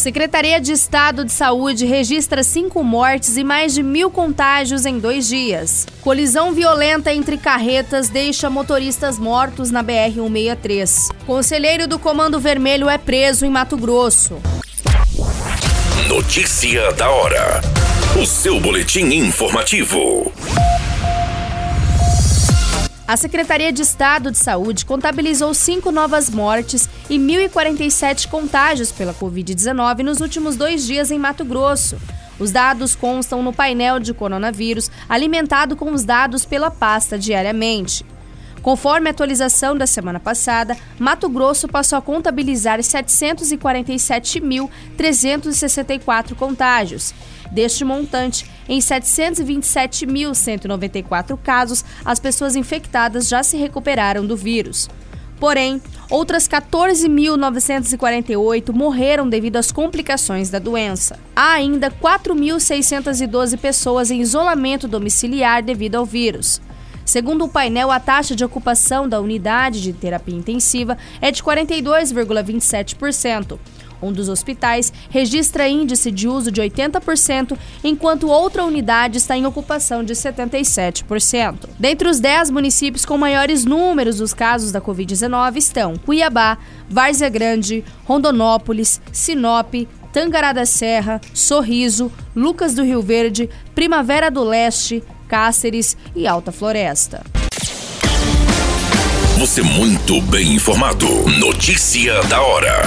Secretaria de Estado de Saúde registra cinco mortes e mais de mil contágios em dois dias. Colisão violenta entre carretas deixa motoristas mortos na BR-163. Conselheiro do Comando Vermelho é preso em Mato Grosso. Notícia da hora. O seu boletim informativo. A Secretaria de Estado de Saúde contabilizou cinco novas mortes e 1.047 contágios pela Covid-19 nos últimos dois dias em Mato Grosso. Os dados constam no painel de coronavírus, alimentado com os dados pela pasta diariamente. Conforme a atualização da semana passada, Mato Grosso passou a contabilizar 747.364 contágios. Deste montante, em 727.194 casos, as pessoas infectadas já se recuperaram do vírus. Porém, outras 14.948 morreram devido às complicações da doença. Há ainda 4.612 pessoas em isolamento domiciliar devido ao vírus. Segundo o painel, a taxa de ocupação da unidade de terapia intensiva é de 42,27%. Um dos hospitais registra índice de uso de 80%, enquanto outra unidade está em ocupação de 77%. Dentre os 10 municípios com maiores números dos casos da Covid-19 estão Cuiabá, Várzea Grande, Rondonópolis, Sinop, Tangará da Serra, Sorriso, Lucas do Rio Verde, Primavera do Leste, Cáceres e Alta Floresta. Você muito bem informado. Notícia da hora.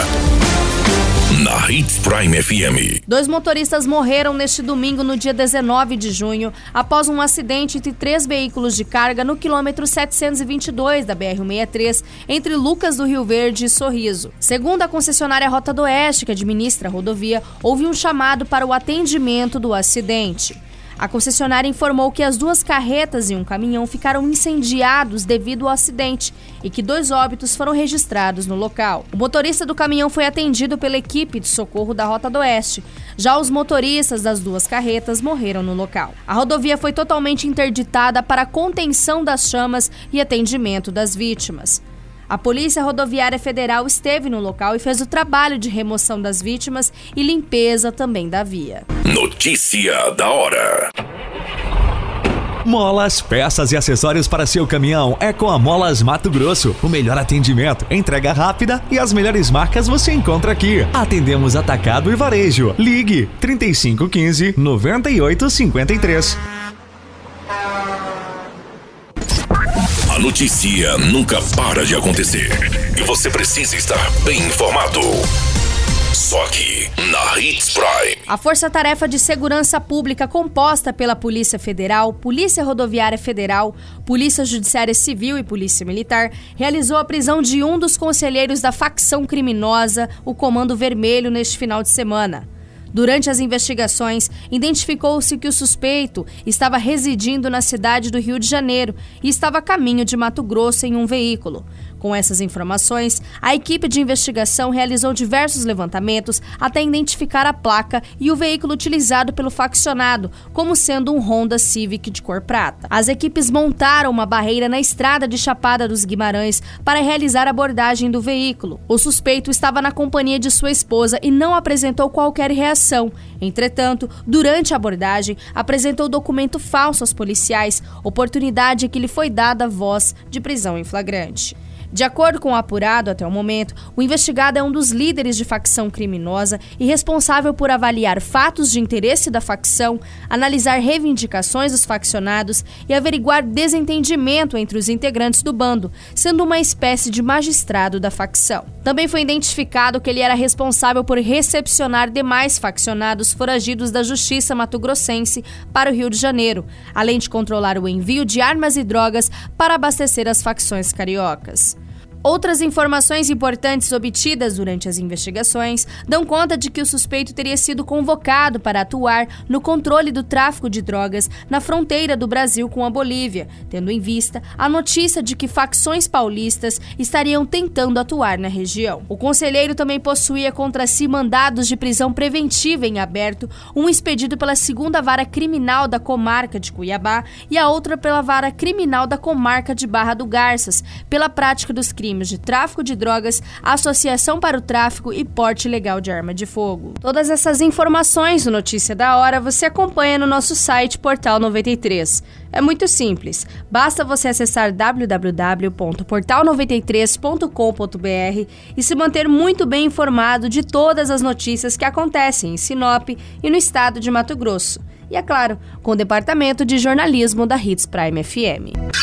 Na Hits Prime FM. Dois motoristas morreram neste domingo, no dia 19 de junho, após um acidente entre três veículos de carga no quilômetro 722 da BR-163, entre Lucas do Rio Verde e Sorriso. Segundo a concessionária Rota do Oeste, que administra a rodovia, houve um chamado para o atendimento do acidente. A concessionária informou que as duas carretas e um caminhão ficaram incendiados devido ao acidente e que dois óbitos foram registrados no local. O motorista do caminhão foi atendido pela equipe de socorro da Rota do Oeste. Já os motoristas das duas carretas morreram no local. A rodovia foi totalmente interditada para contenção das chamas e atendimento das vítimas. A Polícia Rodoviária Federal esteve no local e fez o trabalho de remoção das vítimas e limpeza também da via. Notícia da hora. Molas, peças e acessórios para seu caminhão é com a Molas Mato Grosso. O melhor atendimento, entrega rápida e as melhores marcas você encontra aqui. Atendemos atacado e varejo. Ligue 3515 9853. A notícia nunca para de acontecer e você precisa estar bem informado. Só aqui na Hits Prime. A Força Tarefa de Segurança Pública, composta pela Polícia Federal, Polícia Rodoviária Federal, Polícia Judiciária Civil e Polícia Militar, realizou a prisão de um dos conselheiros da facção criminosa, o Comando Vermelho, neste final de semana. Durante as investigações, identificou-se que o suspeito estava residindo na cidade do Rio de Janeiro e estava a caminho de Mato Grosso em um veículo. Com essas informações, a equipe de investigação realizou diversos levantamentos até identificar a placa e o veículo utilizado pelo faccionado, como sendo um Honda Civic de cor prata. As equipes montaram uma barreira na estrada de Chapada dos Guimarães para realizar a abordagem do veículo. O suspeito estava na companhia de sua esposa e não apresentou qualquer reação. Entretanto, durante a abordagem, apresentou documento falso aos policiais, oportunidade que lhe foi dada voz de prisão em flagrante. De acordo com o apurado até o momento, o investigado é um dos líderes de facção criminosa e responsável por avaliar fatos de interesse da facção, analisar reivindicações dos faccionados e averiguar desentendimento entre os integrantes do bando, sendo uma espécie de magistrado da facção. Também foi identificado que ele era responsável por recepcionar demais faccionados foragidos da Justiça Mato-Grossense para o Rio de Janeiro, além de controlar o envio de armas e drogas para abastecer as facções cariocas. Outras informações importantes obtidas durante as investigações dão conta de que o suspeito teria sido convocado para atuar no controle do tráfico de drogas na fronteira do Brasil com a Bolívia, tendo em vista a notícia de que facções paulistas estariam tentando atuar na região. O conselheiro também possuía contra si mandados de prisão preventiva em aberto, um expedido pela segunda vara criminal da comarca de Cuiabá e a outra pela vara criminal da comarca de Barra do Garças, pela prática dos crimes crimes de tráfico de drogas, associação para o tráfico e porte ilegal de arma de fogo. Todas essas informações no Notícia da Hora você acompanha no nosso site Portal 93. É muito simples, basta você acessar www.portal93.com.br e se manter muito bem informado de todas as notícias que acontecem em Sinop e no estado de Mato Grosso. E é claro, com o departamento de jornalismo da Hits Prime FM.